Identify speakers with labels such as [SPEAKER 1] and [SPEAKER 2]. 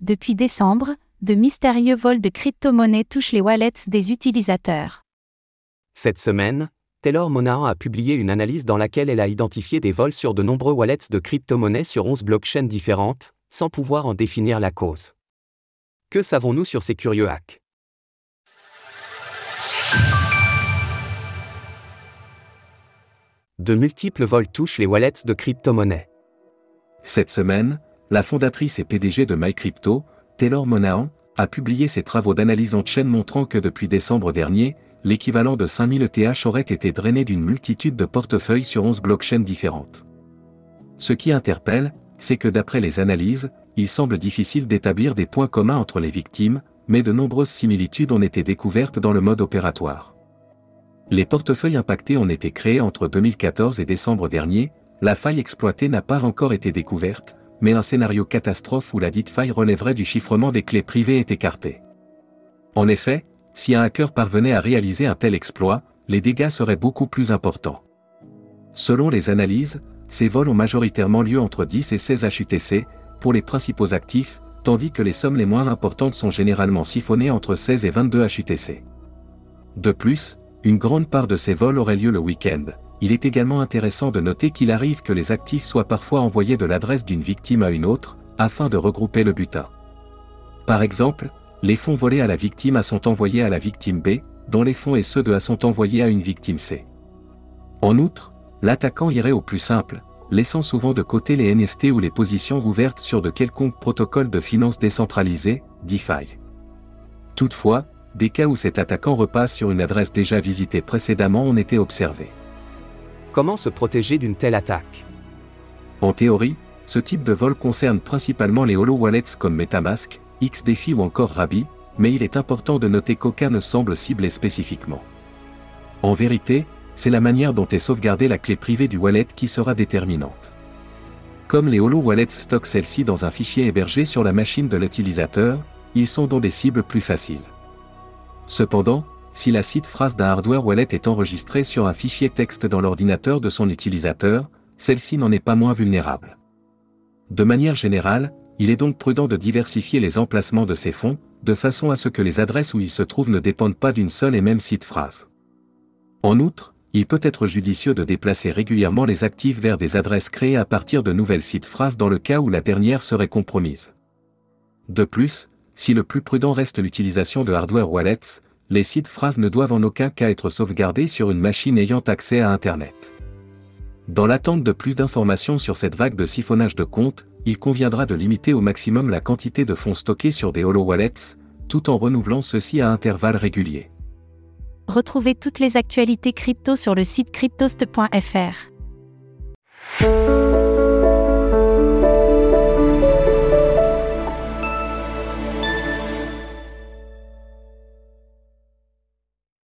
[SPEAKER 1] depuis décembre, de mystérieux vols de crypto-monnaies touchent les wallets des utilisateurs.
[SPEAKER 2] Cette semaine, Taylor Monahan a publié une analyse dans laquelle elle a identifié des vols sur de nombreux wallets de crypto-monnaies sur 11 blockchains différentes, sans pouvoir en définir la cause. Que savons-nous sur ces curieux hacks? De multiples vols touchent les wallets de crypto-monnaies.
[SPEAKER 3] Cette semaine, la fondatrice et PDG de MyCrypto, Taylor Monahan, a publié ses travaux d'analyse en chaîne montrant que depuis décembre dernier, l'équivalent de 5000 ETH aurait été drainé d'une multitude de portefeuilles sur 11 blockchains différentes. Ce qui interpelle, c'est que d'après les analyses, il semble difficile d'établir des points communs entre les victimes, mais de nombreuses similitudes ont été découvertes dans le mode opératoire. Les portefeuilles impactés ont été créés entre 2014 et décembre dernier, la faille exploitée n'a pas encore été découverte, mais un scénario catastrophe où la dite faille relèverait du chiffrement des clés privées est écarté. En effet, si un hacker parvenait à réaliser un tel exploit, les dégâts seraient beaucoup plus importants. Selon les analyses, ces vols ont majoritairement lieu entre 10 et 16 HUTC, pour les principaux actifs, tandis que les sommes les moins importantes sont généralement siphonnées entre 16 et 22 HUTC. De plus, une grande part de ces vols auraient lieu le week-end. Il est également intéressant de noter qu'il arrive que les actifs soient parfois envoyés de l'adresse d'une victime à une autre, afin de regrouper le butin. Par exemple, les fonds volés à la victime A sont envoyés à la victime B, dont les fonds et ceux de A sont envoyés à une victime C. En outre, l'attaquant irait au plus simple, laissant souvent de côté les NFT ou les positions ouvertes sur de quelconques protocoles de finance décentralisés, DeFi. Toutefois, des cas où cet attaquant repasse sur une adresse déjà visitée précédemment ont été observés.
[SPEAKER 2] Comment se protéger d'une telle attaque?
[SPEAKER 3] En théorie, ce type de vol concerne principalement les holo wallets comme Metamask, XDeFi ou encore Rabi, mais il est important de noter qu'aucun ne semble cibler spécifiquement. En vérité, c'est la manière dont est sauvegardée la clé privée du wallet qui sera déterminante. Comme les holo wallets stockent celle-ci dans un fichier hébergé sur la machine de l'utilisateur, ils sont donc des cibles plus faciles. Cependant, si la site phrase d'un hardware wallet est enregistrée sur un fichier texte dans l'ordinateur de son utilisateur, celle-ci n'en est pas moins vulnérable. De manière générale, il est donc prudent de diversifier les emplacements de ces fonds, de façon à ce que les adresses où ils se trouvent ne dépendent pas d'une seule et même site phrase. En outre, il peut être judicieux de déplacer régulièrement les actifs vers des adresses créées à partir de nouvelles sites phrases dans le cas où la dernière serait compromise. De plus, si le plus prudent reste l'utilisation de hardware wallets, les sites phrases ne doivent en aucun cas être sauvegardés sur une machine ayant accès à Internet. Dans l'attente de plus d'informations sur cette vague de siphonnage de comptes, il conviendra de limiter au maximum la quantité de fonds stockés sur des holo wallets, tout en renouvelant ceux-ci à intervalles réguliers.
[SPEAKER 1] Retrouvez toutes les actualités crypto sur le site cryptost.fr.